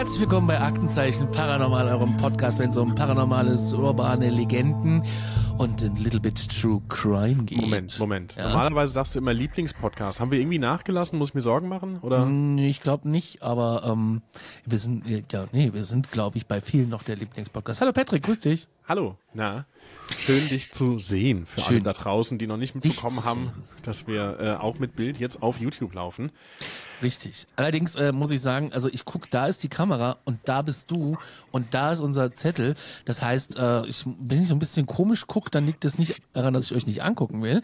Herzlich willkommen bei Aktenzeichen Paranormal, eurem Podcast, wenn es um paranormales, urbane Legenden und ein little bit True Crime geht. Moment, Moment. Ja? Normalerweise sagst du immer Lieblingspodcast. Haben wir irgendwie nachgelassen? Muss ich mir Sorgen machen? Oder? Hm, Ich glaube nicht, aber ähm, wir sind, äh, ja, nee, wir sind, glaube ich, bei vielen noch der Lieblingspodcast. Hallo Patrick, grüß dich. Hallo, na. Schön, dich zu sehen. Für alle Schön. da draußen, die noch nicht mitbekommen haben, dass wir äh, auch mit Bild jetzt auf YouTube laufen. Richtig. Allerdings äh, muss ich sagen, also ich guck, da ist die Kamera und da bist du und da ist unser Zettel. Das heißt, äh, ich, wenn ich so ein bisschen komisch gucke, dann liegt es nicht daran, dass ich euch nicht angucken will,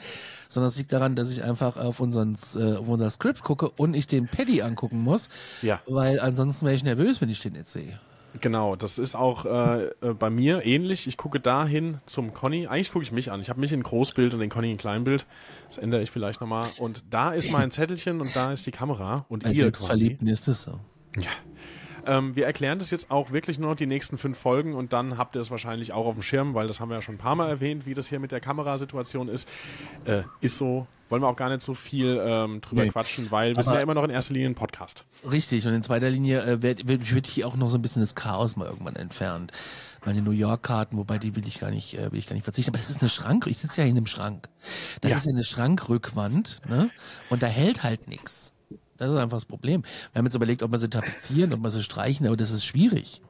sondern es liegt daran, dass ich einfach auf, unseren, äh, auf unser Skript gucke und ich den Paddy angucken muss, Ja. weil ansonsten wäre ich nervös, wenn ich den jetzt sehe. Genau, das ist auch äh, äh, bei mir ähnlich. Ich gucke dahin zum Conny. Eigentlich gucke ich mich an. Ich habe mich in Großbild und den Conny in Kleinbild. Das ändere ich vielleicht nochmal. Und da ist mein Zettelchen und da ist die Kamera. Und Bei ihr. Selbstverliebten ist es so. Ja. Ähm, wir erklären das jetzt auch wirklich nur noch die nächsten fünf Folgen und dann habt ihr es wahrscheinlich auch auf dem Schirm, weil das haben wir ja schon ein paar Mal erwähnt, wie das hier mit der Kamerasituation ist. Äh, ist so, wollen wir auch gar nicht so viel ähm, drüber Nee. quatschen, weil wir sind Aber- ja immer noch in erster Linie ein Podcast. Richtig, und in zweiter Linie äh, wird, wird, wird hier auch noch so ein bisschen das Chaos mal irgendwann entfernt. Meine New York-Karten, wobei die will ich gar nicht, äh, will ich gar nicht verzichten. Aber das ist eine Schrank, ich sitze ja in einem Schrank. Das Ja. ist ja eine Schrankrückwand, ne? Und da hält halt nichts. Das ist einfach das Problem. Wir haben jetzt überlegt, ob wir sie tapezieren, ob wir sie streichen, aber das ist schwierig.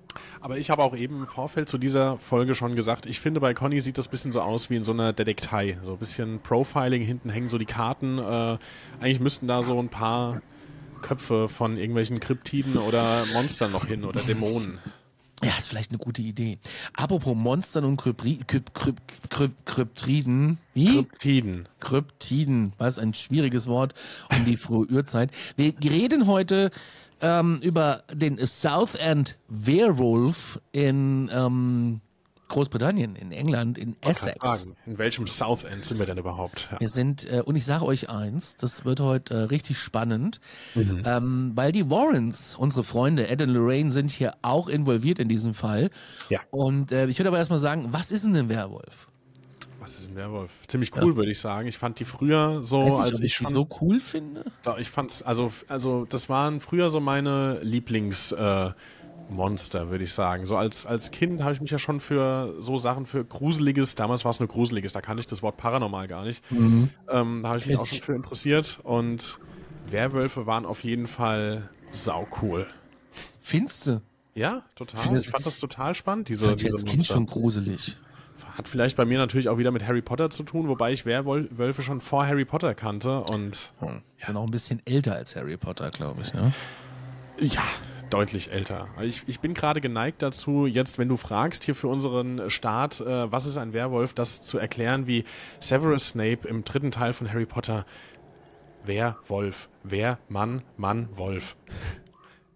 Aber ich habe auch eben im Vorfeld zu dieser Folge schon gesagt, ich finde bei Conny sieht das ein bisschen so aus wie in so einer Detektei. So ein bisschen Profiling, hinten hängen so die Karten. Äh, eigentlich müssten da so ein paar Köpfe von irgendwelchen Kryptiden oder Monstern noch hin oder Dämonen. Ja, ist vielleicht eine gute Idee. Apropos Monstern und Krypri Kryp Kryp Kryp Kryptriden. Wie? Kryptiden. Kryptiden, was ein schwieriges Wort um die frühe Urzeit. Wir reden heute ähm, über den South End Werewolf in ähm, Großbritannien, in England, in Essex. In welchem South End sind wir denn überhaupt? Ja. Wir sind, äh, und ich sage euch eins, das wird heute äh, richtig spannend, ähm, weil die Warrens, unsere Freunde Ed und Lorraine, sind hier auch involviert in diesem Fall. Ja. Und äh, ich würde aber erstmal sagen, was ist denn ein Werwolf? Was ist ein Werwolf? Ziemlich cool, würde ich sagen. Ich fand die früher so, Weiß als ich, ob ich ich die schon, so cool finde. Ich fand's, also, also das waren früher so meine Lieblings äh, Monster, würde ich sagen. So als, als Kind habe ich mich ja schon für so Sachen, für Gruseliges, damals war es nur Gruseliges, da kannte ich das Wort Paranormal gar nicht. Ähm, da habe ich mich auch schon für interessiert und Werwölfe waren auf jeden Fall sau cool. Findest du? Ja, total. Findest- Ich fand das total spannend, Ich diese, fand die diese als Kind Monster. schon gruselig. Hat vielleicht bei mir natürlich auch wieder mit Harry Potter zu tun, wobei ich Werwölfe schon vor Harry Potter kannte und Ich bin auch ein bisschen älter als Harry Potter, glaube ich. Ne? ja, deutlich älter. Ich, ich bin gerade geneigt dazu, jetzt, wenn du fragst hier für unseren Start, äh, was ist ein Werwolf, das zu erklären, wie Severus Snape im dritten Teil von Harry Potter Werwolf, Wer, Mann, Mann, Wolf.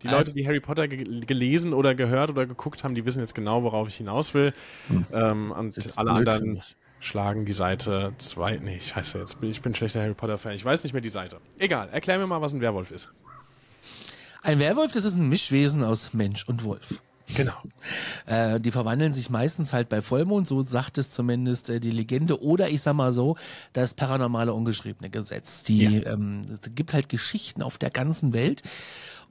Die Also- Leute, die Harry Potter ge gelesen oder gehört oder geguckt haben, die wissen jetzt genau, worauf ich hinaus will. Ähm, und Hm. alle anderen schlagen die Seite zwei. Nee, scheiße, jetzt bin ich bin schlechter Harry Potter-Fan. Ich weiß nicht mehr die Seite. Egal, erklär mir mal, was ein Werwolf ist. Ein Werwolf, das ist ein Mischwesen aus Mensch und Wolf. Genau. Äh, die verwandeln sich meistens halt bei Vollmond, so sagt es zumindest äh, die Legende. Oder ich sag mal so, das paranormale ungeschriebene Gesetz. Die ähm, es gibt halt Geschichten auf der ganzen Welt.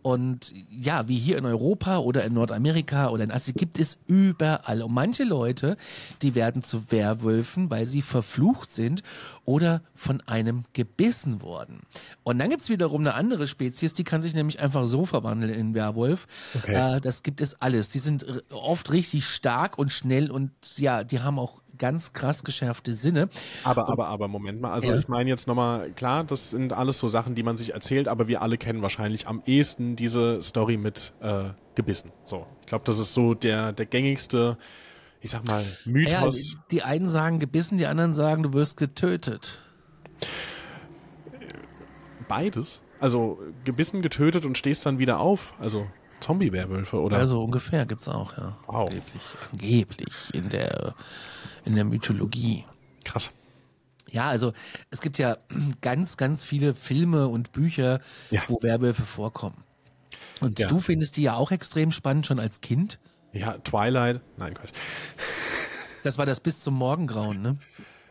Und ja, wie hier in Europa oder in Nordamerika oder in Asien gibt es überall. Und manche Leute, die werden zu Werwölfen, weil sie verflucht sind oder von einem gebissen wurden. Und dann gibt's wiederum eine andere Spezies, die kann sich nämlich einfach so verwandeln in Werwolf. Okay. Äh, das gibt es alles. Die sind oft richtig stark und schnell und ja, die haben auch ganz krass geschärfte Sinne. Aber, aber, aber, Moment mal. Also ja. ich meine jetzt nochmal, klar, das sind alles so Sachen, die man sich erzählt, aber wir alle kennen wahrscheinlich am ehesten diese Story mit äh, Gebissen. So, ich glaube, das ist so der, der gängigste, ich sag mal, Mythos. Ja, die einen sagen gebissen, die anderen sagen, du wirst getötet. Beides? Also gebissen, getötet und stehst dann wieder auf? Also Zombie-Werwölfe, oder? Also ungefähr gibt es auch, ja. Wow. Angeblich, angeblich in der, in der Mythologie. Krass. Ja, also es gibt ja ganz, ganz viele Filme und Bücher, ja. wo Werwölfe vorkommen. Und ja. du findest die ja auch extrem spannend, schon als Kind. Ja, Twilight. Nein, Quatsch. Das war das bis zum Morgengrauen, ne?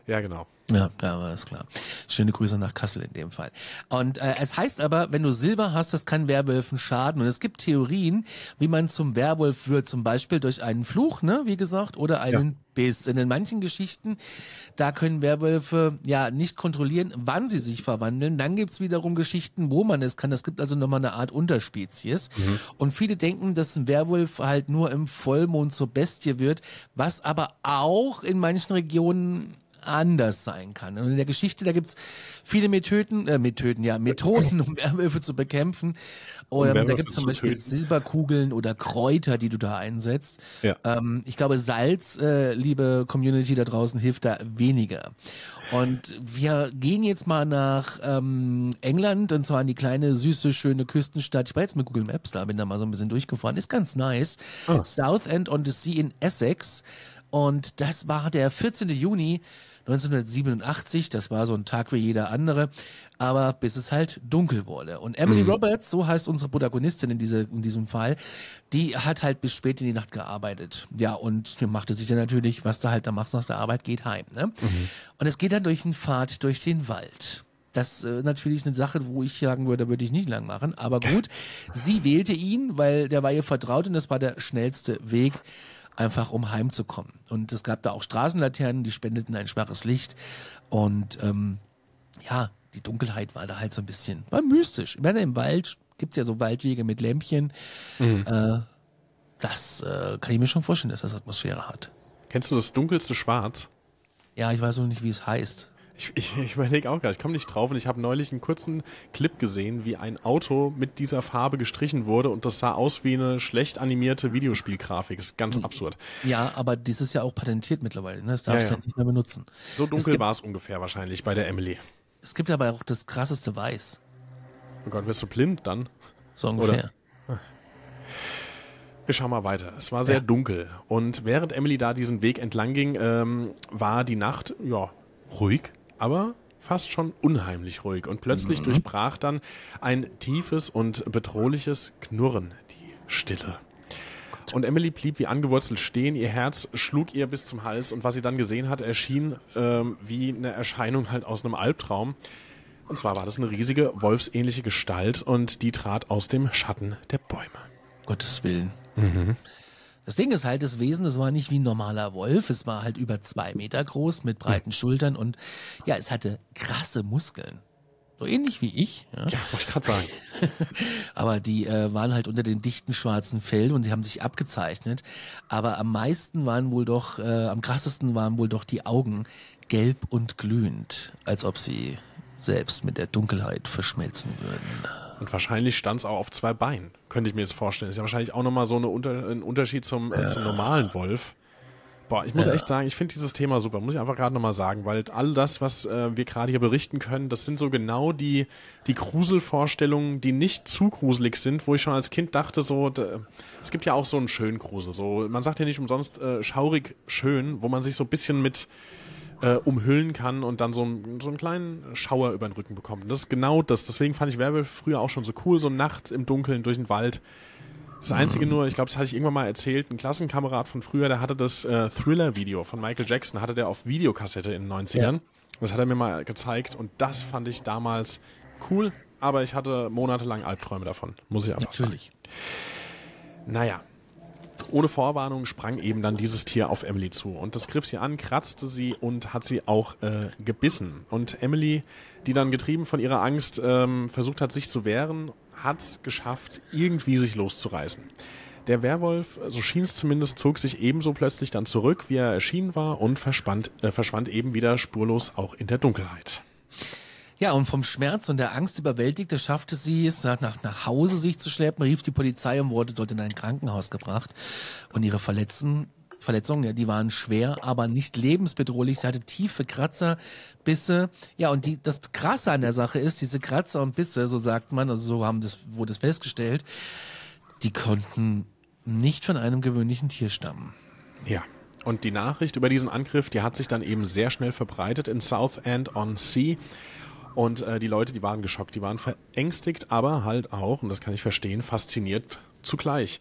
Ja, genau. Ja, ja, war das klar. Schöne Grüße nach Kassel in dem Fall. Und äh, es heißt aber, wenn du Silber hast, das kann Werwölfen schaden. Und es gibt Theorien, wie man zum Werwolf wird, zum Beispiel durch einen Fluch, ne, wie gesagt, oder einen ja. Biss. In den manchen Geschichten, da können Werwölfe ja nicht kontrollieren, wann sie sich verwandeln. Dann gibt's wiederum Geschichten, wo man es kann. Es gibt also nochmal eine Art Unterspezies. Mhm. Und viele denken, dass ein Werwolf halt nur im Vollmond zur Bestie wird, was aber auch in manchen Regionen anders sein kann. Und in der Geschichte, da gibt's viele Methoden, äh, Methoden, ja, Methoden, um Werwölfe zu bekämpfen. Oder, um da gibt's zum Beispiel töten. Silberkugeln oder Kräuter, die du da einsetzt. Ja. Ähm, ich glaube, Salz, äh, liebe Community da draußen, hilft da weniger. Und wir gehen jetzt mal nach ähm, England, und zwar in die kleine, süße, schöne Küstenstadt. Ich war jetzt mit Google Maps da, bin da mal so ein bisschen durchgefahren. Ist ganz nice. Oh. Southend on the Sea in Essex. Und das war der 14. Juni 1987, das war so ein Tag wie jeder andere, aber bis es halt dunkel wurde. Und Emily mhm. Roberts, so heißt unsere Protagonistin in, diese, in diesem Fall, die hat halt bis spät in die Nacht gearbeitet. Ja, und machte sich dann natürlich, was du halt da machst nach der Arbeit, geht heim. Ne? Mhm. Und es geht dann durch einen Pfad durch den Wald. Das äh, natürlich eine Sache, wo ich sagen würde, würde ich nicht lang machen. Aber gut, sie wählte ihn, weil der war ihr vertraut und das war der schnellste Weg einfach um heimzukommen. Und es gab da auch Straßenlaternen, die spendeten ein schwaches Licht. Und ähm, ja, die Dunkelheit war da halt so ein bisschen, war mystisch. Ich meine, im Wald gibt es ja so Waldwege mit Lämpchen. Mhm. Äh, das äh, kann ich mir schon vorstellen, dass das Atmosphäre hat. Kennst du das dunkelste Schwarz? Ja, ich weiß noch nicht, wie es heißt. Ich, ich, ich überlege auch gerade, ich komme nicht drauf und ich habe neulich einen kurzen Clip gesehen, wie ein Auto mit dieser Farbe gestrichen wurde und das sah aus wie eine schlecht animierte Videospielgrafik. Das ist ganz hm. absurd. Ja, aber das ist ja auch patentiert mittlerweile, ne? Das darfst du ja, ja. nicht mehr benutzen. So dunkel war es ungefähr wahrscheinlich bei der Emily. Es gibt aber auch das krasseste Weiß. Oh Gott, wirst du blind dann? So ungefähr. Oder? Wir schauen mal weiter. Es war sehr ja. dunkel und während Emily da diesen Weg entlang ging, ähm, war die Nacht ja ruhig aber fast schon unheimlich ruhig und plötzlich mhm. durchbrach dann ein tiefes und bedrohliches Knurren die Stille. Und Emily blieb wie angewurzelt stehen, ihr Herz schlug ihr bis zum Hals und was sie dann gesehen hat, erschien ähm, wie eine Erscheinung halt aus einem Albtraum. Und zwar war das eine riesige, wolfsähnliche Gestalt und die trat aus dem Schatten der Bäume. Gottes Willen. Mhm. Das Ding ist halt, das Wesen, das war nicht wie ein normaler Wolf, es war halt über zwei Meter groß mit breiten Schultern und ja, es hatte krasse Muskeln. So ähnlich wie ich. Ja, ja wollte ich gerade sagen. Aber die äh, waren halt unter den dichten schwarzen Fell und sie haben sich abgezeichnet. Aber am meisten waren wohl doch, äh, am krassesten waren wohl doch die Augen gelb und glühend, als ob sie selbst mit der Dunkelheit verschmelzen würden. Und wahrscheinlich stand es auch auf zwei Beinen, könnte ich mir jetzt vorstellen. Ist ja wahrscheinlich auch nochmal so eine Unter ein Unterschied zum, äh, zum normalen Wolf. Boah, ich muss ja. echt sagen, ich finde dieses Thema super, muss ich einfach gerade nochmal sagen, weil all das, was äh, wir gerade hier berichten können, das sind so genau die, die Gruselvorstellungen, die nicht zu gruselig sind, wo ich schon als Kind dachte, so, da, es gibt ja auch so einen schönen Grusel, so, man sagt ja nicht umsonst äh, schaurig schön, wo man sich so ein bisschen mit, äh, umhüllen kann und dann so, so einen kleinen Schauer über den Rücken bekommt. Und das ist genau das. Deswegen fand ich Werwolf früher auch schon so cool, so nachts im Dunkeln durch den Wald. Das Einzige nur, ich glaube, das hatte ich irgendwann mal erzählt, ein Klassenkamerad von früher, der hatte das äh, Thriller-Video von Michael Jackson, hatte der auf Videokassette in den 90ern. Ja. Das hat er mir mal gezeigt und das fand ich damals cool, aber ich hatte monatelang Albträume davon, muss ich einfach Natürlich. sagen. Naja, ohne Vorwarnung sprang eben dann dieses Tier auf Emily zu und das griff sie an, kratzte sie und hat sie auch äh, gebissen. Und Emily, die dann getrieben von ihrer Angst ähm, versucht hat, sich zu wehren, hat geschafft, irgendwie sich loszureißen. Der Werwolf, so schien es zumindest, zog sich ebenso plötzlich dann zurück, wie er erschienen war und äh, verschwand eben wieder spurlos auch in der Dunkelheit. Ja, und vom Schmerz und der Angst überwältigte, schaffte sie es, nach, nach Hause sich zu schleppen, rief die Polizei und wurde dort in ein Krankenhaus gebracht. Und ihre Verletzten, Verletzungen, ja, die waren schwer, aber nicht lebensbedrohlich. Sie hatte tiefe Kratzer, Bisse. Ja, und die, das Krasse an der Sache ist, diese Kratzer und Bisse, so sagt man, also so haben das, wurde es festgestellt, die konnten nicht von einem gewöhnlichen Tier stammen. Ja. Und die Nachricht über diesen Angriff, die hat sich dann eben sehr schnell verbreitet in Southend on Sea. Und äh, die Leute, die waren geschockt, die waren verängstigt, aber halt auch, und das kann ich verstehen, fasziniert zugleich.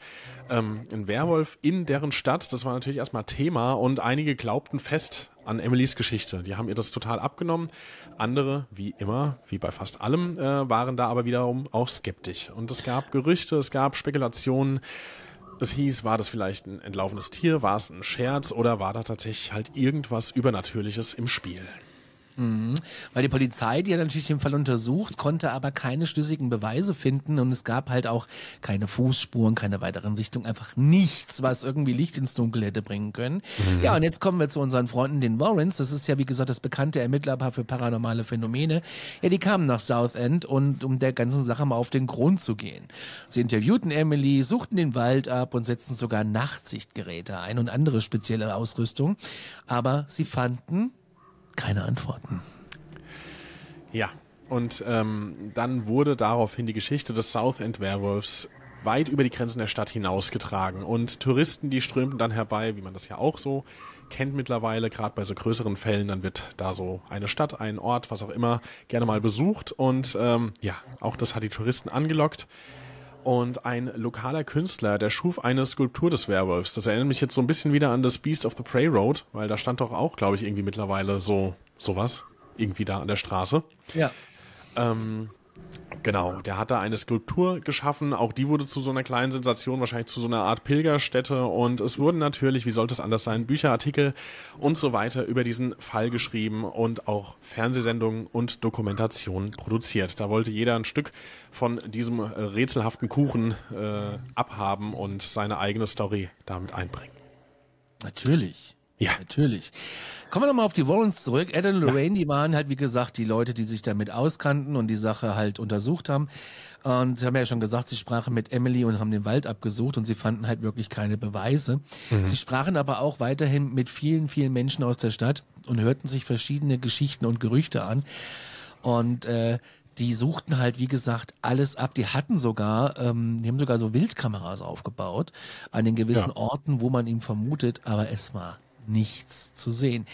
Ähm, ein Werwolf in deren Stadt, das war natürlich erstmal Thema und einige glaubten fest an Emilys Geschichte. Die haben ihr das total abgenommen. Andere, wie immer, wie bei fast allem, äh, waren da aber wiederum auch skeptisch. Und es gab Gerüchte, es gab Spekulationen. Es hieß, war das vielleicht ein entlaufenes Tier, war es ein Scherz oder war da tatsächlich halt irgendwas Übernatürliches im Spiel? Mhm. Weil die Polizei, die hat natürlich den Fall untersucht, konnte aber keine schlüssigen Beweise finden und es gab halt auch keine Fußspuren, keine weiteren Sichtungen, einfach nichts, was irgendwie Licht ins Dunkel hätte bringen können. Mhm. Ja, und jetzt kommen wir zu unseren Freunden, den Warrens. Das ist ja, wie gesagt, das bekannte Ermittlerpaar für paranormale Phänomene. Ja, die kamen nach Southend und um der ganzen Sache mal auf den Grund zu gehen. Sie interviewten Emily, suchten den Wald ab und setzten sogar Nachtsichtgeräte ein und andere spezielle Ausrüstung. Aber sie fanden keine Antworten. Ja, und ähm, dann wurde daraufhin die Geschichte des Southend Werewolves weit über die Grenzen der Stadt hinausgetragen. Und Touristen, die strömten dann herbei, wie man das ja auch so kennt mittlerweile, gerade bei so größeren Fällen, dann wird da so eine Stadt, ein Ort, was auch immer, gerne mal besucht. Und ähm, ja, auch das hat die Touristen angelockt. Und ein lokaler Künstler, der schuf eine Skulptur des Werwolfs. Das erinnert mich jetzt so ein bisschen wieder an das Beast of the Prey Road, weil da stand doch auch, glaube ich, irgendwie mittlerweile so sowas irgendwie da an der Straße. Ja. Ähm, Genau, der hat da eine Skulptur geschaffen. Auch die wurde zu so einer kleinen Sensation, wahrscheinlich zu so einer Art Pilgerstätte. Und es wurden natürlich, wie sollte es anders sein, Bücherartikel und so weiter über diesen Fall geschrieben und auch Fernsehsendungen und Dokumentationen produziert. Da wollte jeder ein Stück von diesem äh, rätselhaften Kuchen äh, abhaben und seine eigene Story damit einbringen. Natürlich. Ja. Natürlich. Kommen wir nochmal auf die Warrens zurück. Ed und Lorraine, ja. die waren halt, wie gesagt, die Leute, die sich damit auskannten und die Sache halt untersucht haben. Und sie haben ja schon gesagt, sie sprachen mit Emily und haben den Wald abgesucht und sie fanden halt wirklich keine Beweise. Mhm. Sie sprachen aber auch weiterhin mit vielen, vielen Menschen aus der Stadt und hörten sich verschiedene Geschichten und Gerüchte an. Und äh, die suchten halt, wie gesagt, alles ab. Die hatten sogar, ähm, die haben sogar so Wildkameras aufgebaut an den gewissen ja. Orten, wo man ihn vermutet, aber es war nichts zu sehen.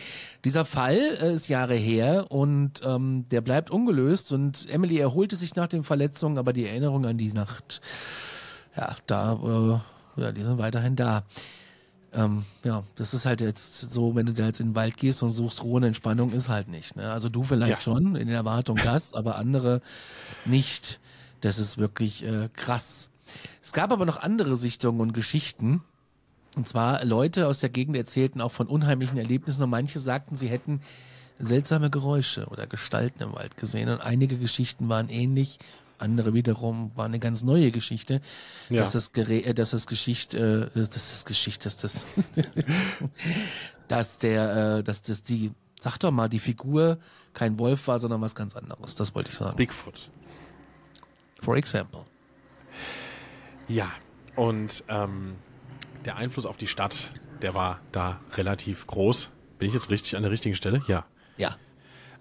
Dieser Fall äh, ist Jahre her und ähm, der bleibt ungelöst und Emily erholte sich nach den Verletzungen, aber die Erinnerung an die Nacht, ja, da, äh, ja, die sind weiterhin da. Ähm, ja, das ist halt jetzt so, wenn du da jetzt in den Wald gehst und suchst Ruhe und Entspannung, ist halt nicht. Ne? Also du vielleicht ja. schon in der Erwartung das, aber andere nicht. Das ist wirklich äh, krass. Es gab aber noch andere Sichtungen und Geschichten. Und zwar Leute aus der Gegend erzählten auch von unheimlichen Erlebnissen und manche sagten, sie hätten seltsame Geräusche oder Gestalten im Wald gesehen. Und einige Geschichten waren ähnlich, andere wiederum waren eine ganz neue Geschichte. Ja. Dass das Gerät, äh, dass das Geschichte, äh, das ist Geschichte, dass das, dass der, äh, dass das die, sag doch mal, die Figur kein Wolf war, sondern was ganz anderes. Das wollte ich sagen. Bigfoot. For example. Ja, und ähm, der Einfluss auf die Stadt, der war da relativ groß. Bin ich jetzt richtig an der richtigen Stelle? Ja. Ja.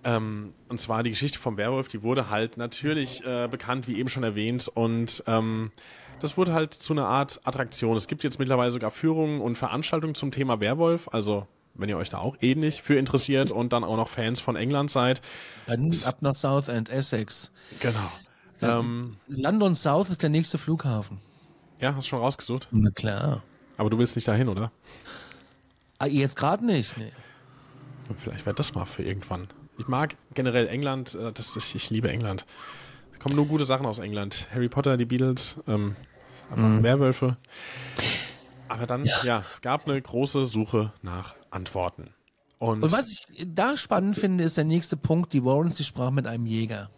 Ähm, und zwar die Geschichte vom Werwolf, die wurde halt natürlich äh, bekannt, wie eben schon erwähnt, und ähm, das wurde halt zu einer Art Attraktion. Es gibt jetzt mittlerweile sogar Führungen und Veranstaltungen zum Thema Werwolf, also wenn ihr euch da auch ähnlich für interessiert und dann auch noch Fans von England seid. Dann ab nach South and Essex. Genau. Ähm, London South ist der nächste Flughafen. Ja, hast du schon rausgesucht? Na klar. Aber du willst nicht dahin, oder? Ah, jetzt gerade nicht, nee. Vielleicht wäre das mal für irgendwann. Ich mag generell England, äh, das ist, ich liebe England. Es kommen nur gute Sachen aus England. Harry Potter, die Beatles, ähm, mm. Werwölfe. Aber dann, ja. ja, es gab eine große Suche nach Antworten. Und, Und, was ich da spannend finde, ist der nächste Punkt. Die Warrens, die sprachen mit einem Jäger.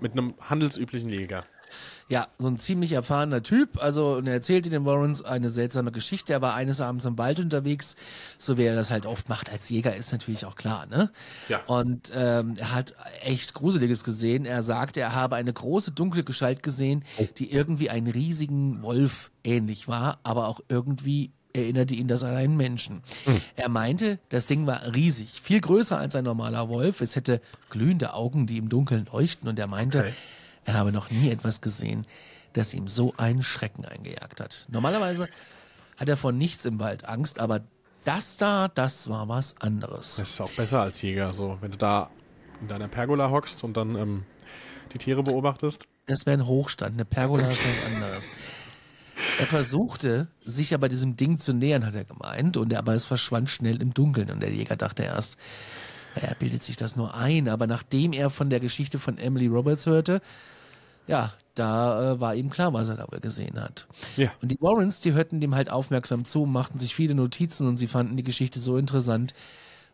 Mit einem handelsüblichen Jäger. Ja, so ein ziemlich erfahrener Typ. Also, und er erzählte den Warrens eine seltsame Geschichte. Er war eines Abends im Wald unterwegs, so wie er das halt oft macht als Jäger, ist natürlich auch klar, ne? Ja. Und ähm, er hat echt Gruseliges gesehen. Er sagte, er habe eine große dunkle Gestalt gesehen, die irgendwie einen riesigen Wolf ähnlich war, aber auch irgendwie erinnerte ihn das an einen Menschen. Er meinte, das Ding war riesig, viel größer als ein normaler Wolf. Es hätte glühende Augen, die im Dunkeln leuchten. Und er meinte, Okay. Er habe noch nie etwas gesehen, das ihm so einen Schrecken eingejagt hat. Normalerweise hat er vor nichts im Wald Angst, aber das da, das war was anderes. Das ist auch besser als Jäger. So, wenn du da in deiner Pergola hockst und dann ähm, die Tiere beobachtest. Das wäre ein Hochstand, eine Pergola ist was anderes. Er versuchte, sich aber diesem Ding zu nähern, hat er gemeint, und er, aber es verschwand schnell im Dunkeln. Und der Jäger dachte erst, er bildet sich das nur ein. Aber nachdem er von der Geschichte von Emily Roberts hörte, ja, da äh, war ihm klar, was er da wohl gesehen hat. Ja. Und die Warrens, die hörten dem halt aufmerksam zu, machten sich viele Notizen und sie fanden die Geschichte so interessant,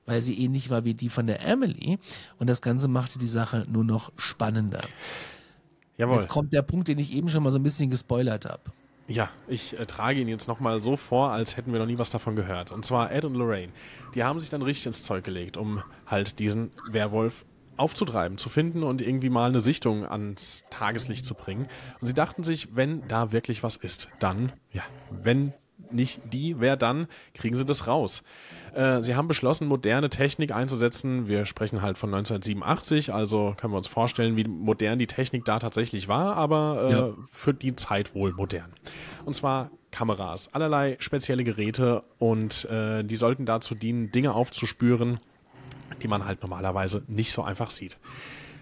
weil sie ähnlich war wie die von der Emily. Und das Ganze machte die Sache nur noch spannender. Jawohl. Jetzt kommt der Punkt, den ich eben schon mal so ein bisschen gespoilert habe. Ja, ich äh, trage ihn jetzt nochmal so vor, als hätten wir noch nie was davon gehört. Und zwar Ed und Lorraine. Die haben sich dann richtig ins Zeug gelegt, um halt diesen Werwolf aufzutreiben, zu finden und irgendwie mal eine Sichtung ans Tageslicht zu bringen. Und sie dachten sich, wenn da wirklich was ist, dann, ja, wenn nicht die, wer dann, kriegen sie das raus. Äh, sie haben beschlossen, moderne Technik einzusetzen. Wir sprechen halt von 1987, also können wir uns vorstellen, wie modern die Technik da tatsächlich war, aber äh, Ja. für die Zeit wohl modern. Und zwar Kameras, allerlei spezielle Geräte und äh, die sollten dazu dienen, Dinge aufzuspüren, die man halt normalerweise nicht so einfach sieht.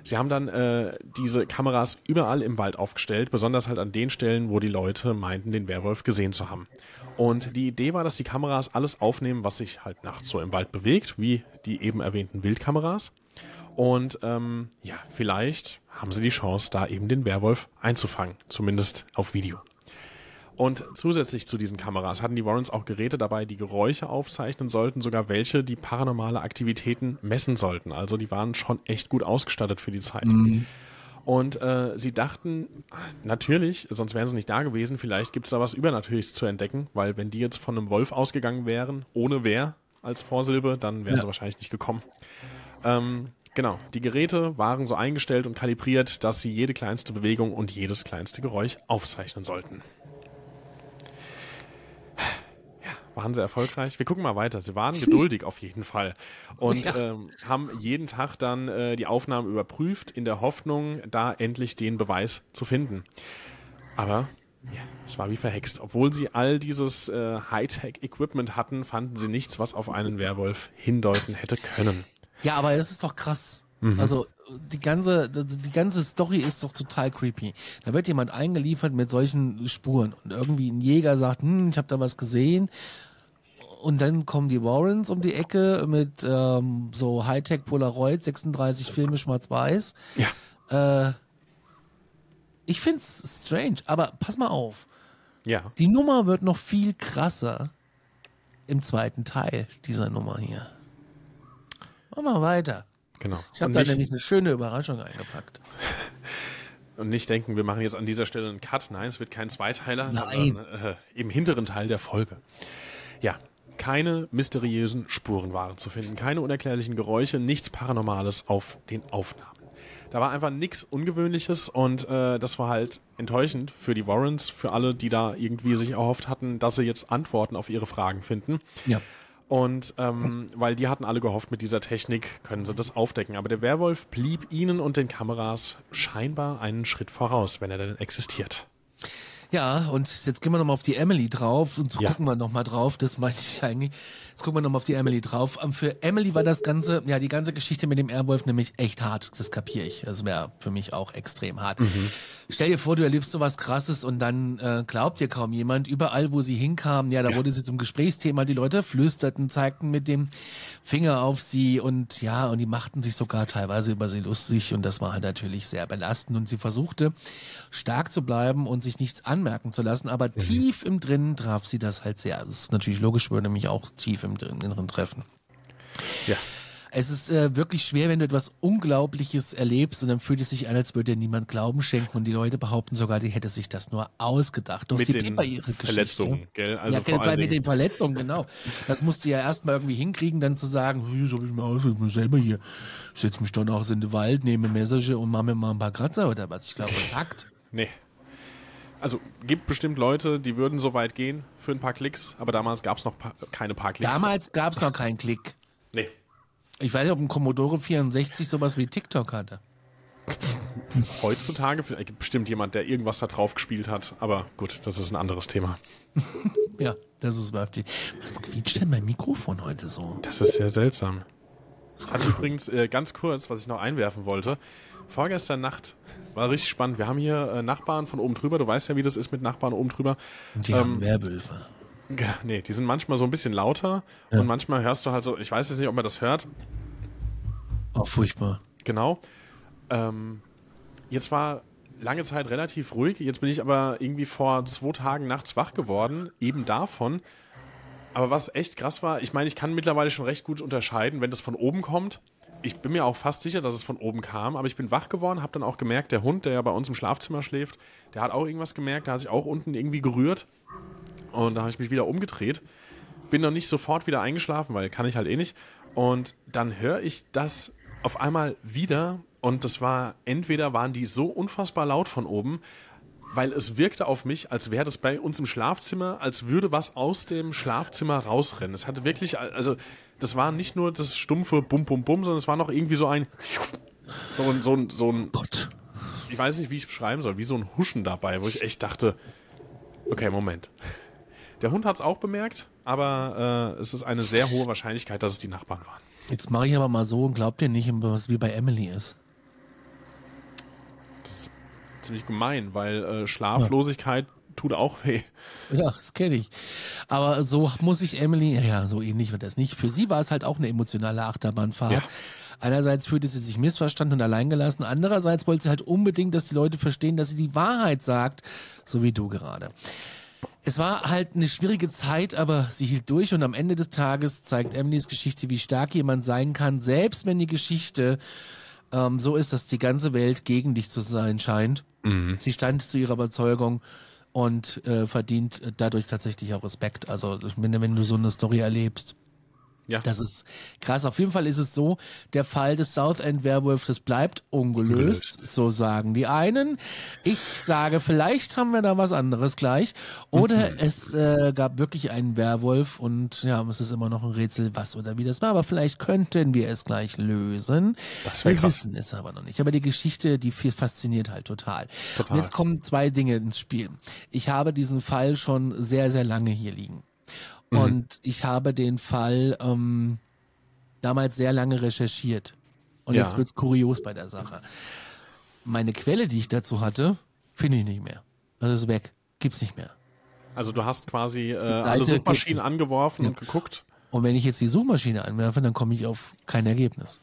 Sie haben dann äh, diese Kameras überall im Wald aufgestellt, besonders halt an den Stellen, wo die Leute meinten, den Werwolf gesehen zu haben. Und die Idee war, dass die Kameras alles aufnehmen, was sich halt nachts so im Wald bewegt, wie die eben erwähnten Wildkameras. Und ähm, ja, vielleicht haben sie die Chance, da eben den Werwolf einzufangen, zumindest auf Video. Und zusätzlich zu diesen Kameras hatten die Warrens auch Geräte dabei, die Geräusche aufzeichnen sollten, sogar welche, die paranormale Aktivitäten messen sollten. Also die waren schon echt gut ausgestattet für die Zeit. Und äh, sie dachten, natürlich, sonst wären sie nicht da gewesen, vielleicht gibt's da was Übernatürliches zu entdecken, weil wenn die jetzt von einem Wolf ausgegangen wären, ohne wer als Vorsilbe, dann wären Ja. sie wahrscheinlich nicht gekommen. Ähm, genau, die Geräte waren so eingestellt und kalibriert, dass sie jede kleinste Bewegung und jedes kleinste Geräusch aufzeichnen sollten. Ja, waren sie erfolgreich? Wir gucken mal weiter. Sie waren geduldig auf jeden Fall und Ja. ähm, haben jeden Tag dann äh, die Aufnahmen überprüft, in der Hoffnung, da endlich den Beweis zu finden. Aber ja, es war wie verhext. Obwohl sie all dieses äh, Hightech-Equipment hatten, fanden sie nichts, was auf einen Werwolf hindeuten hätte können. Ja, aber das ist doch krass. Also die ganze, die ganze Story ist doch total creepy. Da wird jemand eingeliefert mit solchen Spuren und irgendwie ein Jäger sagt, hm, ich habe da was gesehen. Und dann kommen die Warrens um die Ecke mit ähm, so Hightech Polaroid, 36 Filme schwarz-weiß. Ja. Äh, ich find's strange, aber pass mal auf. Ja. Die Nummer wird noch viel krasser im zweiten Teil dieser Nummer hier. Machen wir weiter. Genau. Ich habe da nicht- nämlich eine schöne Überraschung eingepackt. Und nicht denken, wir machen jetzt an dieser Stelle einen Cut. Nein, es wird kein Zweiteiler, Nein. sondern äh, im hinteren Teil der Folge. Ja, keine mysteriösen Spuren waren zu finden, keine unerklärlichen Geräusche, nichts Paranormales auf den Aufnahmen. Da war einfach nichts Ungewöhnliches und äh, das war halt enttäuschend für die Warrens, für alle, die da irgendwie sich erhofft hatten, dass sie jetzt Antworten auf ihre Fragen finden. Ja. Und ähm, weil die hatten alle gehofft, mit dieser Technik können sie das aufdecken. Aber der Werwolf blieb ihnen und den Kameras scheinbar einen Schritt voraus, wenn er denn existiert. Ja, und jetzt gehen wir nochmal auf die Emily drauf und so Ja. gucken wir nochmal drauf, das meinte ich eigentlich. Jetzt gucken wir nochmal auf die Emily drauf. Ähm, Für Emily war das Ganze, ja, die ganze Geschichte mit dem Airwolf nämlich echt hart, das kapiere ich. Das wäre für mich auch extrem hart. Stell dir vor, du erlebst so was krasses und dann äh, glaubt dir kaum jemand. Überall, wo sie hinkamen, ja, da wurde sie zum Gesprächsthema, die Leute flüsterten, zeigten mit dem Finger auf sie und ja, und die machten sich sogar teilweise über sie lustig und das war halt natürlich sehr belastend und sie versuchte stark zu bleiben und sich nichts anmerken zu lassen, aber tief im Drinnen traf sie das halt sehr. Das ist natürlich logisch, würde mich auch tief im Inneren treffen. Ja. Es ist äh, wirklich schwer, wenn du etwas Unglaubliches erlebst und dann fühlt es sich an, als würde dir niemand Glauben schenken und die Leute behaupten sogar, die hätte sich das nur ausgedacht. Doch mit den Pippa ihre Verletzungen, gell? Also ja, vor allem mit den Verletzungen, genau. Das musst du ja erstmal irgendwie hinkriegen, dann zu sagen, soll ich mal aus, ich muss selber hier, ich setze mich dann auch in den Wald, nehme Message und mache mir mal ein paar Kratzer oder was. Ich glaube, das hackt. Nee. Also gibt bestimmt Leute, die würden so weit gehen für ein paar Klicks, aber damals gab es noch pa keine paar Klicks. Damals gab es noch keinen Klick. Nee. Ich weiß nicht, ob ein Commodore 64 sowas wie TikTok hatte. Heutzutage gibt bestimmt jemand, der irgendwas da drauf gespielt hat, aber gut, das ist ein anderes Thema. ja, das ist überhaupt Was quietscht denn mein Mikrofon heute so? Das ist sehr seltsam. Also übrigens, äh, ganz kurz, was ich noch einwerfen wollte. Vorgestern Nacht war richtig spannend. Wir haben hier äh, Nachbarn von oben drüber. Du weißt ja, wie das ist mit Nachbarn oben drüber. Die ähm, haben Werwölfe. Nee, die sind manchmal so ein bisschen lauter ja. und manchmal hörst du halt so, ich weiß jetzt nicht, ob man das hört. Auch furchtbar. Genau. Ähm, jetzt war lange Zeit relativ ruhig. Jetzt bin ich aber irgendwie vor zwei Tagen nachts wach geworden, eben davon. Aber was echt krass war, ich meine, ich kann mittlerweile schon recht gut unterscheiden, wenn das von oben kommt. Ich bin mir auch fast sicher, dass es von oben kam, aber ich bin wach geworden, habe dann auch gemerkt, der Hund, der ja bei uns im Schlafzimmer schläft, der hat auch irgendwas gemerkt, der hat sich auch unten irgendwie gerührt. Und da habe ich mich wieder umgedreht. Bin noch nicht sofort wieder eingeschlafen, weil kann ich halt eh nicht. Und dann höre ich das auf einmal wieder. Und das war, entweder waren die so unfassbar laut von oben, weil es wirkte auf mich, als wäre das bei uns im Schlafzimmer, als würde was aus dem Schlafzimmer rausrennen. Es hatte wirklich, also das war nicht nur das stumpfe Bum Bum Bum, sondern es war noch irgendwie so ein so ein so ein so ein Gott. Ich weiß nicht, wie ich es beschreiben soll, wie so ein Huschen dabei, wo ich echt dachte, okay, Moment. Der Hund hat es auch bemerkt, aber äh, es ist eine sehr hohe Wahrscheinlichkeit, dass es die Nachbarn waren. Jetzt mache ich aber mal so und glaubt ihr nicht, was wie bei Emily ist. Das ist ziemlich gemein, weil äh, Schlaflosigkeit ja. Tut auch weh. Ja, das kenne ich. Aber so muss ich Emily, ja, so ähnlich wird das nicht. Für sie war es halt auch eine emotionale Achterbahnfahrt. Ja. Einerseits fühlte sie sich missverstanden und alleingelassen, andererseits wollte sie halt unbedingt, dass die Leute verstehen, dass sie die Wahrheit sagt, so wie du gerade. Es war halt eine schwierige Zeit, aber sie hielt durch und am Ende des Tages zeigt Emilys Geschichte, wie stark jemand sein kann, selbst wenn die Geschichte ähm, so ist, dass die ganze Welt gegen dich zu sein scheint. Mhm. Sie stand zu ihrer Überzeugung und äh, verdient dadurch tatsächlich auch Respekt. Also wenn, wenn du so eine Story erlebst. Ja. Das ist krass. Auf jeden Fall ist es so, der Fall des South End Werwolf, das bleibt ungelöst, ungelöst. so sagen die einen. Ich sage, vielleicht haben wir da was anderes gleich. Oder mhm. es äh, gab wirklich einen Werwolf und ja, es ist immer noch ein Rätsel, was oder wie das war. Aber vielleicht könnten wir es gleich lösen. Das wir krass. wissen es aber noch nicht. Aber die Geschichte, die fasziniert halt total. total. Und jetzt kommen zwei Dinge ins Spiel. Ich habe diesen Fall schon sehr, sehr lange hier liegen. Mhm. Und ich habe den Fall ähm, damals sehr lange recherchiert. Und ja. jetzt wird's kurios bei der Sache. Meine Quelle, die ich dazu hatte, finde ich nicht mehr. Also ist weg. Gibt's nicht mehr. Also du hast quasi äh, alle Suchmaschinen angeworfen ja. und geguckt. Und wenn ich jetzt die Suchmaschine anwerfe, dann komme ich auf kein Ergebnis.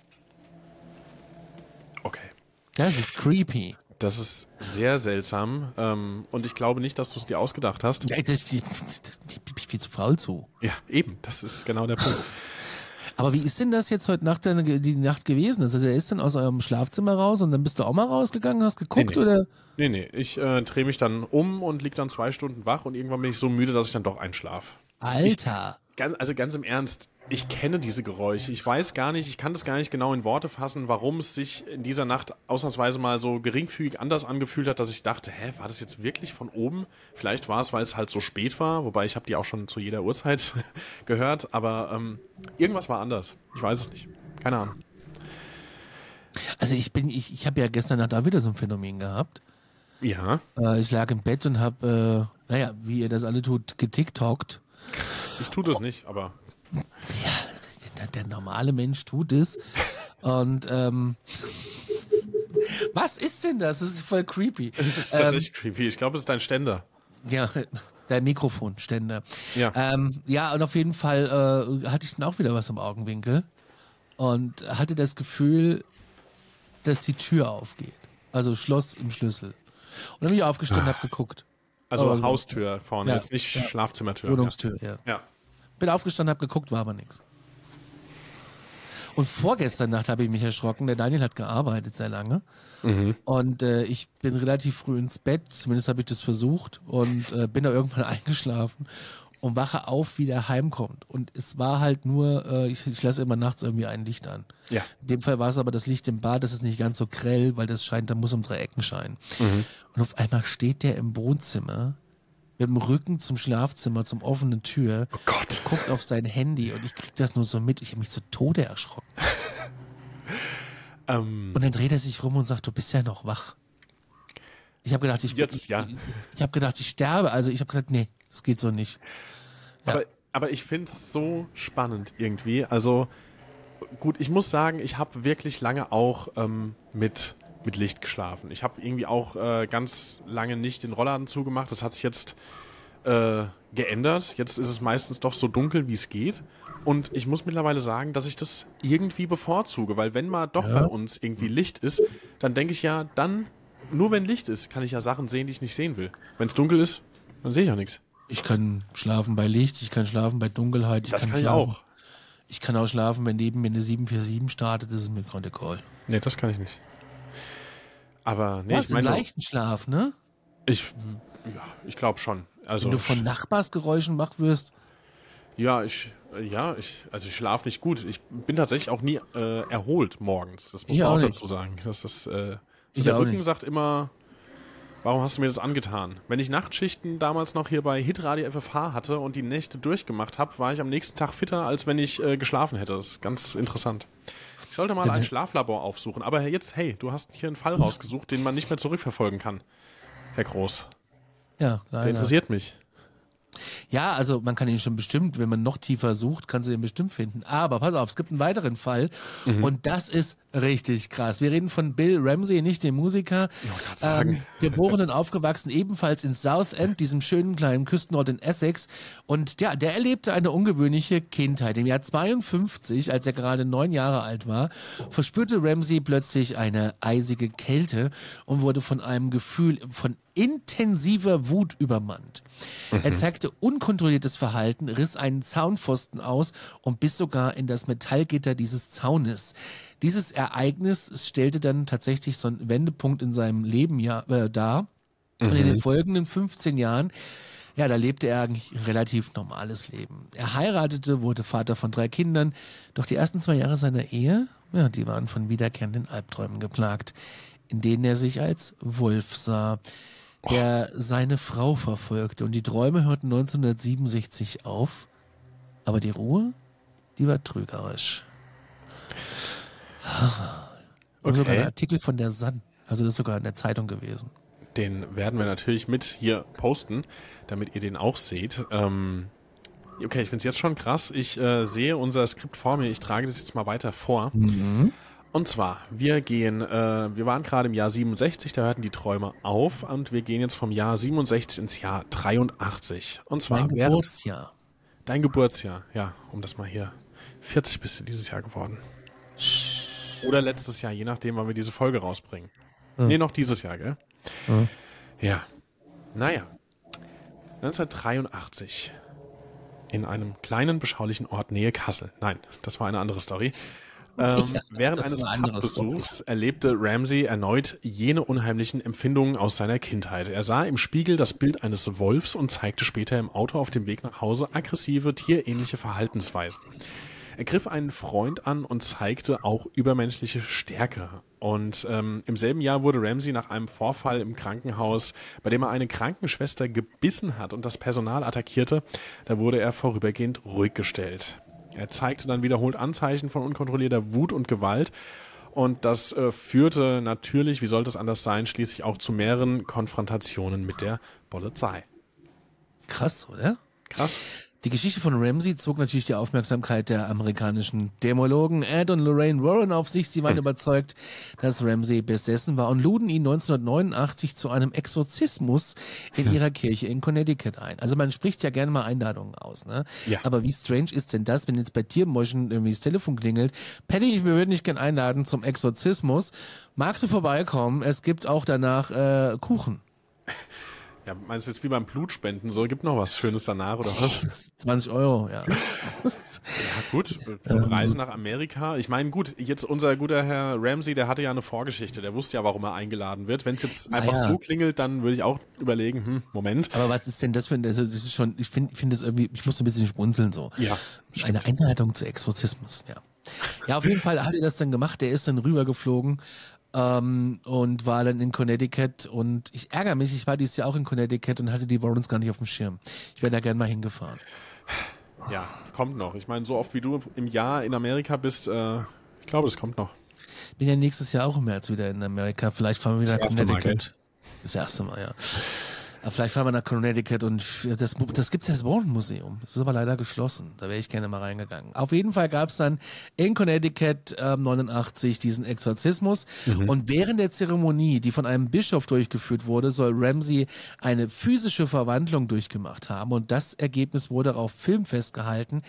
Okay. Das ist creepy. Das ist sehr seltsam. Ähm, und ich glaube nicht, dass du es dir ausgedacht hast. Ja, das, die, die, die, die viel zu faul zu. Ja, eben. Das ist genau der Punkt. Aber wie ist denn das jetzt heute Nacht die Nacht gewesen? Also er ist dann aus eurem Schlafzimmer raus und dann bist du auch mal rausgegangen, hast geguckt nee, nee. oder? Nee, nee. Ich äh, drehe mich dann um und lieg dann zwei Stunden wach und irgendwann bin ich so müde, dass ich dann doch einschlaf. Alter. Ich, ganz, also ganz im Ernst, ich kenne diese Geräusche. Ich weiß gar nicht, ich kann das gar nicht genau in Worte fassen, warum es sich in dieser Nacht ausnahmsweise mal so geringfügig anders angefühlt hat, dass ich dachte, hä, war das jetzt wirklich von oben? Vielleicht war es, weil es halt so spät war, wobei ich habe die auch schon zu jeder Uhrzeit gehört, aber ähm, irgendwas war anders. Ich weiß es nicht. Keine Ahnung. Also ich bin, ich, ich habe ja gestern Nacht auch wieder so ein Phänomen gehabt. Ja. Äh, ich lag im Bett und habe, äh, naja, wie ihr das alle tut, getiktokt. Ich tue das nicht, aber der, normale Mensch tut es. Und ähm, was ist denn das? Das ist voll creepy. Das ist tatsächlich ähm, creepy. Ich glaube, es ist dein Ständer. Ja, der Mikrofonständer. Ja. Ähm, ja, und auf jeden Fall äh, hatte ich dann auch wieder was im Augenwinkel und hatte das Gefühl, dass die Tür aufgeht. Also Schloss im Schlüssel. Und dann bin ich aufgestanden und habe geguckt. Also Haustür vorne, ja, jetzt nicht ja. Schlafzimmertür. Wohnungstür, ja. ja. Bin aufgestanden, habe geguckt, war aber nichts. Und vorgestern Nacht habe ich mich erschrocken. Der Daniel hat gearbeitet sehr lange. Mhm. Und äh, ich bin relativ früh ins Bett, zumindest habe ich das versucht und äh, bin da irgendwann eingeschlafen und wache auf, wie der heimkommt. Und es war halt nur, äh, ich, ich lasse immer nachts irgendwie ein Licht an. Ja. In dem Fall war es aber das Licht im Bad, das ist nicht ganz so grell, weil das scheint, da muss um drei Ecken scheinen. Mhm. Und auf einmal steht der im Wohnzimmer mit dem Rücken zum Schlafzimmer, zum offenen Tür, Oh Gott. guckt auf sein Handy und ich krieg das nur so mit. Ich habe mich zu Tode erschrocken. Ähm, Und dann dreht er sich rum und sagt, du bist ja noch wach. Ich habe gedacht, ich, Jetzt, ich, ja. ich, ich habe gedacht, ich sterbe. Also ich habe gedacht, nee, das geht so nicht. Ja. Aber, aber ich finde es so spannend irgendwie. Also gut, ich muss sagen, ich habe wirklich lange auch ähm, mit, mit Licht geschlafen. Ich habe irgendwie auch äh, ganz lange nicht den Rollladen zugemacht. Das hat sich jetzt äh, geändert. Jetzt ist es meistens doch so dunkel, wie es geht. Und ich muss mittlerweile sagen, dass ich das irgendwie bevorzuge, weil wenn mal doch Ja. bei uns irgendwie Licht ist, dann denke ich ja, dann, nur wenn Licht ist, kann ich ja Sachen sehen, die ich nicht sehen will. Wenn es dunkel ist, dann sehe ich ja nichts. Ich kann schlafen bei Licht, ich kann schlafen bei Dunkelheit. Ich Das kann, kann ich schlafen. auch. Ich kann auch schlafen, wenn neben mir eine 747 startet, das ist mir gerade egal. Nee, das kann ich nicht. Aber nee, Was, ich meine, einen leichten Schlaf, ne? ich, ja, ich glaube schon. Also Wenn du von Nachbarsgeräuschen wach wirst. ja, ich, ja, ich, also ich schlafe nicht gut. Ich bin tatsächlich auch nie äh, erholt morgens. Das muss Ich man auch auch dazu sagen. Das ist, äh, so der Rücken nicht. sagt immer, warum hast du mir das angetan? Wenn ich Nachtschichten damals noch hier bei Hitradio FFH hatte und die Nächte durchgemacht habe, war ich am nächsten Tag fitter, als wenn ich äh, geschlafen hätte. Das ist ganz interessant. Ich sollte mal ein Schlaflabor aufsuchen. Aber jetzt, hey, du hast hier einen Fall rausgesucht, den man nicht mehr zurückverfolgen kann. Herr Groß, Ja, der leider. interessiert mich. Ja, also man kann ihn schon bestimmt, wenn man noch tiefer sucht, kann sie ihn bestimmt finden. Aber pass auf, es gibt einen weiteren Fall Mhm. und das ist richtig krass. Wir reden von Bill Ramsey, nicht dem Musiker. sagen. Ähm, geboren und aufgewachsen ebenfalls in Southend, diesem schönen kleinen Küstenort in Essex. Und ja, der erlebte eine ungewöhnliche Kindheit. Im Jahr 52, als er gerade neun Jahre alt war, verspürte Ramsey plötzlich eine eisige Kälte und wurde von einem Gefühl von intensiver Wut übermannt. Er zeigte unkontrolliertes Verhalten, riss einen Zaunpfosten aus und biss sogar in das Metallgitter dieses Zaunes. Dieses Ereignis stellte dann tatsächlich so einen Wendepunkt in seinem Leben ja, äh, dar. Und in den folgenden 15 Jahren, ja, da lebte er eigentlich ein relativ normales Leben. Er heiratete, wurde Vater von drei Kindern, doch die ersten zwei Jahre seiner Ehe, ja, die waren von wiederkehrenden Albträumen geplagt, in denen er sich als Wolf sah, der seine Frau verfolgte. Und die Träume hörten 1967 auf, aber die Ruhe, die war trügerisch. Und sogar ein Okay. Artikel von der Sun, also das ist sogar in der Zeitung gewesen. Den werden wir natürlich mit hier posten, damit ihr den auch seht. Ähm, okay, ich finde es jetzt schon krass. Ich äh, sehe unser Skript vor mir. Ich trage das jetzt mal weiter vor. Und zwar, wir gehen, äh, wir waren gerade im Jahr 67, da hörten die Träume auf und wir gehen jetzt vom Jahr 67 ins Jahr 83. Und zwar während Geburtsjahr. dein Geburtsjahr, ja, um das mal hier. 40 bist du dieses Jahr geworden. Oder letztes Jahr, je nachdem, wann wir diese Folge rausbringen. Nee, noch dieses Jahr, gell? Ja. Naja. 1983. In einem kleinen, beschaulichen Ort nähe Kassel. Nein, das war eine andere Story. Ähm, Ja, während eines Pubbesuchs erlebte Ramsey erneut jene unheimlichen Empfindungen aus seiner Kindheit. Er sah im Spiegel das Bild eines Wolfs und zeigte später im Auto auf dem Weg nach Hause aggressive, tierähnliche Verhaltensweisen. Er griff einen Freund an und zeigte auch übermenschliche Stärke. Und ähm, im selben Jahr wurde Ramsey nach einem Vorfall im Krankenhaus, bei dem er eine Krankenschwester gebissen hat und das Personal attackierte, da wurde er vorübergehend ruhig gestellt. Er zeigte dann wiederholt Anzeichen von unkontrollierter Wut und Gewalt. Und das äh, führte natürlich, wie sollte es anders sein, schließlich auch zu mehreren Konfrontationen mit der Polizei. Krass, oder? Krass. Die Geschichte von Ramsey zog natürlich die Aufmerksamkeit der amerikanischen Demologen Ed und Lorraine Warren auf sich. Sie waren überzeugt, dass Ramsey besessen war und luden ihn 1989 zu einem Exorzismus in ihrer Kirche in Connecticut ein. Also man spricht ja gerne mal Einladungen aus, ne? Ja. Aber wie strange ist denn das, wenn jetzt bei Tiermäuschen irgendwie das Telefon klingelt? Patty, wir würden dich gerne einladen zum Exorzismus. Magst du vorbeikommen? Es gibt auch danach äh, Kuchen. Ja, meinst du jetzt wie beim Blutspenden so? Gibt noch was Schönes danach oder was? 20 Euro, ja. Ja, gut, ähm, Reise nach Amerika. Ich meine, gut, jetzt unser guter Herr Ramsey, der hatte ja eine Vorgeschichte. Der wusste ja, warum er eingeladen wird. Wenn es jetzt einfach ja. so klingelt, dann würde ich auch überlegen, hm, Moment. Aber was ist denn das für ein, also das ist schon, ich finde, finde das irgendwie, ich muss ein bisschen schmunzeln so. Ja. Eine Einladung zu Exorzismus, ja. Ja, auf jeden Fall hat er das dann gemacht. Der ist dann rübergeflogen ähm, und war dann in Connecticut. Und ich ärgere mich, ich war dieses Jahr auch in Connecticut und hatte die Warrens gar nicht auf dem Schirm. Ich wäre da gerne mal hingefahren. Ja, kommt noch. Ich meine, so oft wie du im Jahr in Amerika bist, äh, ich glaube, es kommt noch. Bin ja nächstes Jahr auch im März wieder in Amerika. Vielleicht fahren wir wieder nach Connecticut. Mal, das erste Mal, ja. Vielleicht fahren wir nach Connecticut und das, das gibt es ja das Warren Museum. Das ist aber leider geschlossen. Da wäre ich gerne mal reingegangen. Auf jeden Fall gab es dann in Connecticut ähm, 89 diesen Exorzismus. Mhm. Und während der Zeremonie, die von einem Bischof durchgeführt wurde, soll Ramsey eine physische Verwandlung durchgemacht haben. Und das Ergebnis wurde auf Film festgehalten.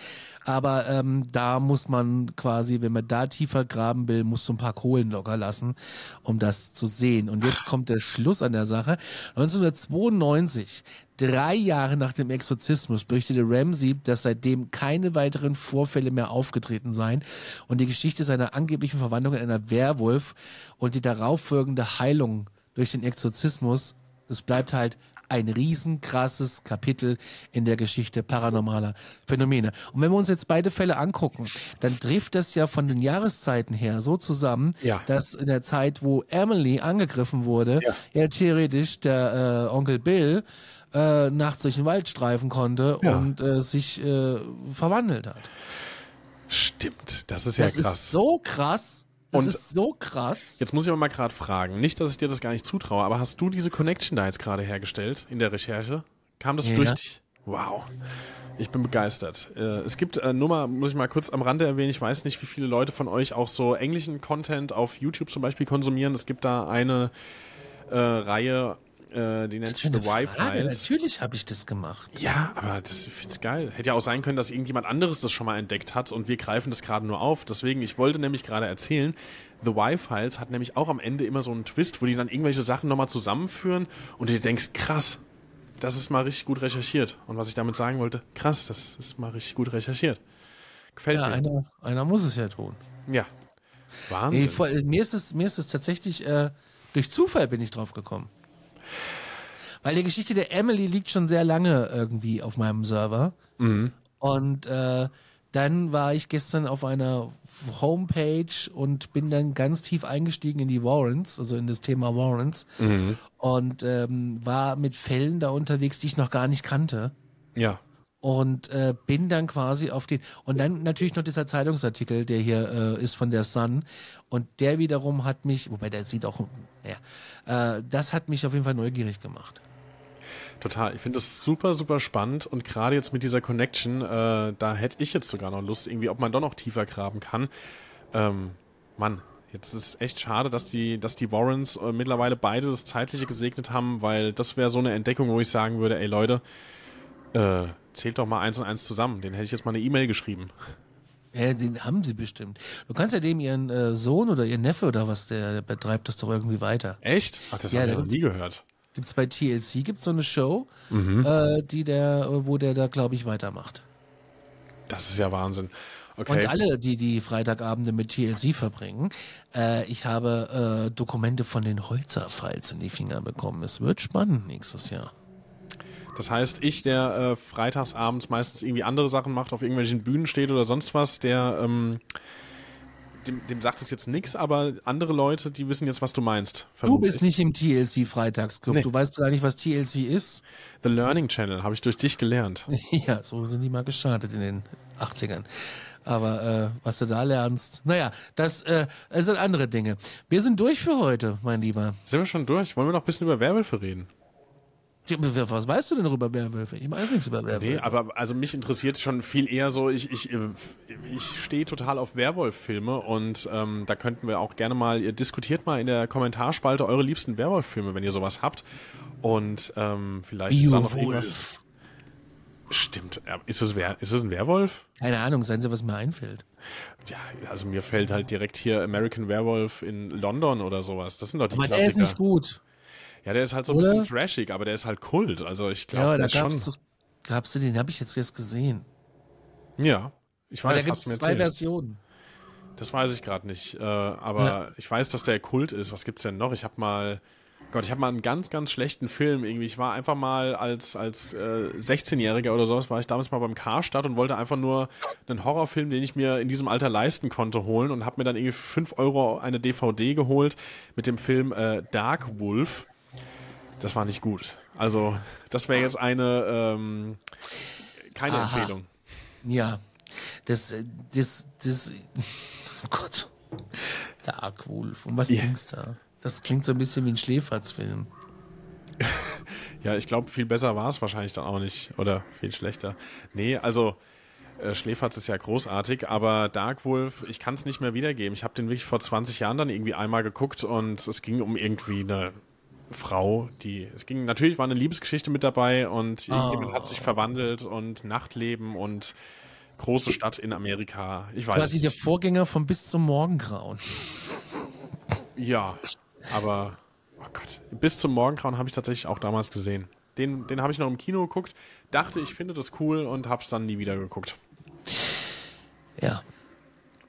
Aber ähm, da muss man quasi, wenn man da tiefer graben will, muss so ein paar Kohlen locker lassen, um das zu sehen. Und jetzt kommt der Schluss an der Sache. 1992 1990, drei Jahre nach dem Exorzismus, berichtete Ramsey, dass seitdem keine weiteren Vorfälle mehr aufgetreten seien und die Geschichte seiner angeblichen Verwandlung in einer Werwolf und die darauffolgende Heilung durch den Exorzismus, das bleibt halt ein riesenkrasses Kapitel in der Geschichte paranormaler Phänomene. Und wenn wir uns jetzt beide Fälle angucken, dann trifft das ja von den Jahreszeiten her so zusammen, ja. dass in der Zeit, wo Emily angegriffen wurde, ja, ja theoretisch der äh, Onkel Bill äh, nachts durch den Wald streifen konnte ja. und äh, sich äh, verwandelt hat. Stimmt, das ist ja das krass. Das ist so krass. Das und ist so krass. Jetzt muss ich aber mal gerade fragen, nicht, dass ich dir das gar nicht zutraue, aber hast du diese Connection da jetzt gerade hergestellt in der Recherche? Kam das ja. durch dich? Wow. Ich bin begeistert. Äh, es gibt äh, nur mal, muss ich mal kurz am Rande erwähnen, ich weiß nicht, wie viele Leute von euch auch so englischen Content auf YouTube zum Beispiel konsumieren. Es gibt da eine äh, Reihe äh, die nennt sich The Wi-Fi. Natürlich habe ich das gemacht. Ja, aber das find's geil. Hätte ja auch sein können, dass irgendjemand anderes das schon mal entdeckt hat und wir greifen das gerade nur auf. Deswegen, ich wollte nämlich gerade erzählen, The Wi-Files hat nämlich auch am Ende immer so einen Twist, wo die dann irgendwelche Sachen nochmal zusammenführen und du denkst, krass, das ist mal richtig gut recherchiert. Und was ich damit sagen wollte, krass, das ist mal richtig gut recherchiert. Gefällt ja, mir. Einer, einer muss es ja tun. Ja. Wahnsinn. Ey, vor, mir, ist es, mir ist es tatsächlich, äh, durch Zufall bin ich drauf gekommen. Weil die Geschichte der Emily liegt schon sehr lange irgendwie auf meinem Server. Mhm. Und äh, dann war ich gestern auf einer Homepage und bin dann ganz tief eingestiegen in die Warrants, also in das Thema Warrants. Mhm. Und ähm, war mit Fällen da unterwegs, die ich noch gar nicht kannte. Ja. Und äh, bin dann quasi auf den. Und dann natürlich noch dieser Zeitungsartikel, der hier äh, ist von der Sun. Und der wiederum hat mich, wobei der sieht auch, naja, äh, das hat mich auf jeden Fall neugierig gemacht. Total. Ich finde das super, super spannend und gerade jetzt mit dieser Connection, äh, da hätte ich jetzt sogar noch Lust, irgendwie, ob man doch noch tiefer graben kann. Ähm, Mann, jetzt ist es echt schade, dass die, dass die Warrens äh, mittlerweile beide das Zeitliche gesegnet haben, weil das wäre so eine Entdeckung, wo ich sagen würde, ey Leute, äh, zählt doch mal eins und eins zusammen. Den hätte ich jetzt mal eine E-Mail geschrieben. Ja, den haben sie bestimmt. Du kannst ja dem ihren äh, Sohn oder ihren Neffe oder was, der, der betreibt das doch irgendwie weiter. Echt? Ach, das ja, habe ich noch nie gehört. Gibt's bei TLC gibt's so eine Show, mhm. äh, die der, wo der da, glaube ich, weitermacht. Das ist ja Wahnsinn. Okay. Und alle, die die Freitagabende mit TLC verbringen, äh, ich habe äh, Dokumente von den Holzer-Files in die Finger bekommen. Es wird spannend nächstes Jahr. Das heißt, ich, der äh, freitagsabends meistens irgendwie andere Sachen macht, auf irgendwelchen Bühnen steht oder sonst was, der ähm, dem, dem sagt es jetzt nichts, aber andere Leute, die wissen jetzt, was du meinst. Du bist nicht im TLC Freitagsclub. Nee. Du weißt gar nicht, was TLC ist. The Learning Channel habe ich durch dich gelernt. ja, so sind die mal gestartet in den 80ern. Aber äh, was du da lernst, naja, das, äh, das sind andere Dinge. Wir sind durch für heute, mein Lieber. Sind wir schon durch? Wollen wir noch ein bisschen über Werwölfe reden? Was weißt du denn darüber Werwölfe? Ich weiß nichts über Werwölfe. Nee, aber also mich interessiert schon viel eher so, ich, ich, ich stehe total auf Werwolf-Filme und ähm, da könnten wir auch gerne mal, ihr diskutiert mal in der Kommentarspalte eure liebsten Werwolf-Filme, wenn ihr sowas habt. Und ähm, vielleicht ist da noch irgendwas. Stimmt. Ist es, ist es ein Werwolf? Keine Ahnung, seien Sie, was mir einfällt. Ja, also mir fällt halt direkt hier American Werewolf in London oder sowas. Das sind doch die aber Klassiker. Der ist nicht gut. Ja, der ist halt so ein Oder? bisschen trashig, aber der ist halt Kult. Also ich glaube, ja, der ist schon. Doch, gab's du den? Habe ich jetzt erst gesehen. Ja, Ich Aber weiß, da gibt es zwei erzählt. Versionen. Das weiß ich gerade nicht. Äh, aber Ja. ich weiß, dass der Kult ist. Was gibt's denn noch? Ich habe mal. Gott, ich habe mal einen ganz, ganz schlechten Film irgendwie. Ich war einfach mal als, als äh, 16-Jähriger oder sowas, war ich damals mal beim Karstadt und wollte einfach nur einen Horrorfilm, den ich mir in diesem Alter leisten konnte, holen und habe mir dann irgendwie für 5 Euro eine DVD geholt mit dem Film äh, Dark Wolf. Das war nicht gut. Also, das wäre jetzt eine ähm, keine Aha. Empfehlung. Ja. Das, äh, das, das, oh Gott. Dark Wolf. Um was Ja. ging's da? Das klingt so ein bisschen wie ein Schläferzfilm. Ja, ich glaube, viel besser war es wahrscheinlich dann auch nicht. Oder viel schlechter. Nee, also äh, Schläferz ist ja großartig, aber Dark Wolf, ich kann es nicht mehr wiedergeben. Ich habe den wirklich vor 20 Jahren dann irgendwie einmal geguckt und es ging um irgendwie eine Frau, die. Es ging, natürlich war eine Liebesgeschichte mit dabei und irgendjemand hat sich verwandelt und Nachtleben und große Stadt in Amerika. Ich weiß. Quasi der Vorgänger von Bis zum Morgengrauen. Ja, aber oh Gott, bis zum Morgengrauen habe ich tatsächlich auch damals gesehen. Den, den habe ich noch im Kino geguckt, dachte, ich finde das cool und habe es dann nie wieder geguckt. Ja.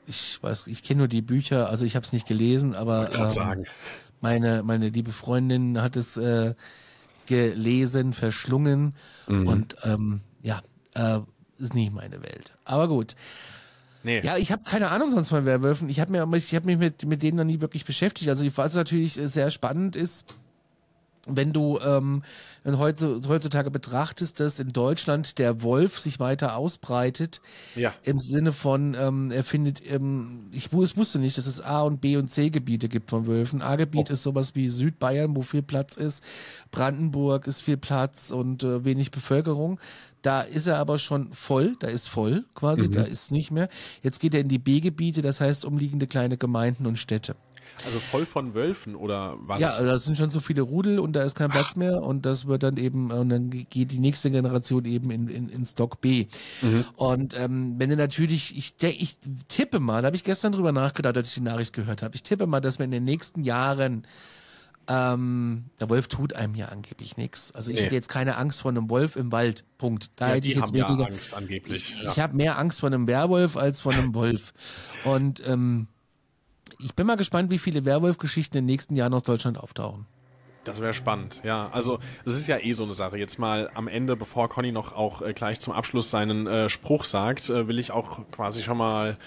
Ich weiß, ich kenne nur die Bücher, also ich habe es nicht gelesen, aber Kann ähm, sagen. Meine, meine liebe Freundin hat es äh, gelesen, verschlungen und ähm, ja, äh, ist nicht meine Welt. Aber gut. Nee, Ja, ich habe keine Ahnung sonst von Werwölfen. Ich habe mir, ich habe mich mit, mit denen noch nie wirklich beschäftigt. Also was natürlich sehr spannend ist, wenn du ähm, heutzutage betrachtest, dass in Deutschland der Wolf sich weiter ausbreitet, ja. im Sinne von, ähm, er findet, ähm, ich wusste nicht, dass es A- und B- und C-Gebiete gibt von Wölfen. A-Gebiet Oh. ist sowas wie Südbayern, wo viel Platz ist. Brandenburg ist viel Platz und äh, wenig Bevölkerung. Da ist er aber schon voll, da ist voll quasi, da ist nicht mehr. Jetzt geht er in die B-Gebiete, das heißt umliegende kleine Gemeinden und Städte. Also voll von Wölfen oder was? Ja, das sind schon so viele Rudel und da ist kein Platz mehr und das wird dann eben, und dann geht die nächste Generation eben in, in, in Stock B. Und ähm, wenn du natürlich, ich, ich tippe mal, da habe ich gestern drüber nachgedacht, als ich die Nachricht gehört habe, ich tippe mal, dass wir in den nächsten Jahren ähm, der Wolf tut einem ja angeblich nichts. Also ich Nee. hätte jetzt keine Angst vor einem Wolf im Wald. Punkt. Da ja, hätte ich jetzt haben ja weniger. Angst angeblich. Ich, ja. ich habe mehr Angst vor einem Werwolf als vor einem Wolf. Und ähm, ich bin mal gespannt, wie viele Werwolf-Geschichten in den nächsten Jahren aus Deutschland auftauchen. Das wäre spannend, ja. Also, es ist ja eh so eine Sache. Jetzt mal am Ende, bevor Conny noch auch äh, gleich zum Abschluss seinen äh, Spruch sagt, äh, will ich auch quasi schon mal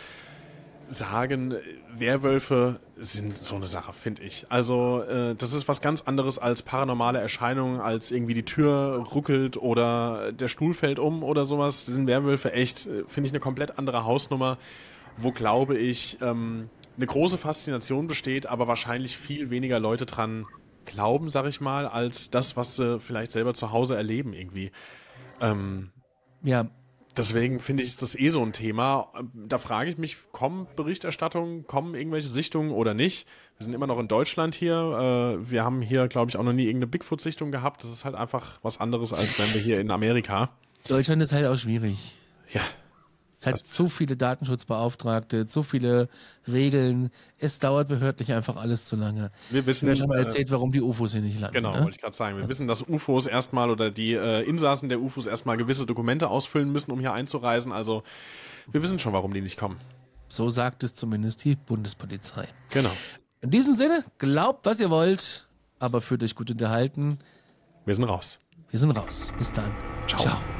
sagen, Werwölfe sind so eine Sache, finde ich. Also, äh, das ist was ganz anderes als paranormale Erscheinungen, als irgendwie die Tür ruckelt oder der Stuhl fällt um oder sowas. Sind Werwölfe echt, äh, finde ich, eine komplett andere Hausnummer, wo, glaube ich, ähm, eine große Faszination besteht, aber wahrscheinlich viel weniger Leute dran glauben, sag ich mal, als das, was sie vielleicht selber zu Hause erleben irgendwie. Ähm, Ja, deswegen finde ich ist das eh so ein Thema. Da frage ich mich, kommen Berichterstattungen, kommen irgendwelche Sichtungen oder nicht? Wir sind immer noch in Deutschland hier. Äh, wir haben hier, glaube ich, auch noch nie irgendeine Bigfoot-Sichtung gehabt. Das ist halt einfach was anderes, als wenn wir hier in Amerika. Deutschland ist halt auch schwierig. Ja, Es hat so viele Datenschutzbeauftragte, so viele Regeln. Es dauert behördlich einfach alles zu lange. wir wissen nicht, schon mal äh, erzählt, warum die UFOs hier nicht landen. Genau, ne? wollte ich gerade sagen. Wir wissen, dass UFOs erstmal oder die äh, Insassen der UFOs erstmal gewisse Dokumente ausfüllen müssen, um hier einzureisen. Also wir wissen schon, warum die nicht kommen. So sagt es zumindest die Bundespolizei. Genau. In diesem Sinne, glaubt, was ihr wollt, aber fühlt euch gut unterhalten. Wir sind raus. Wir sind raus. Bis dann. Ciao. Ciao.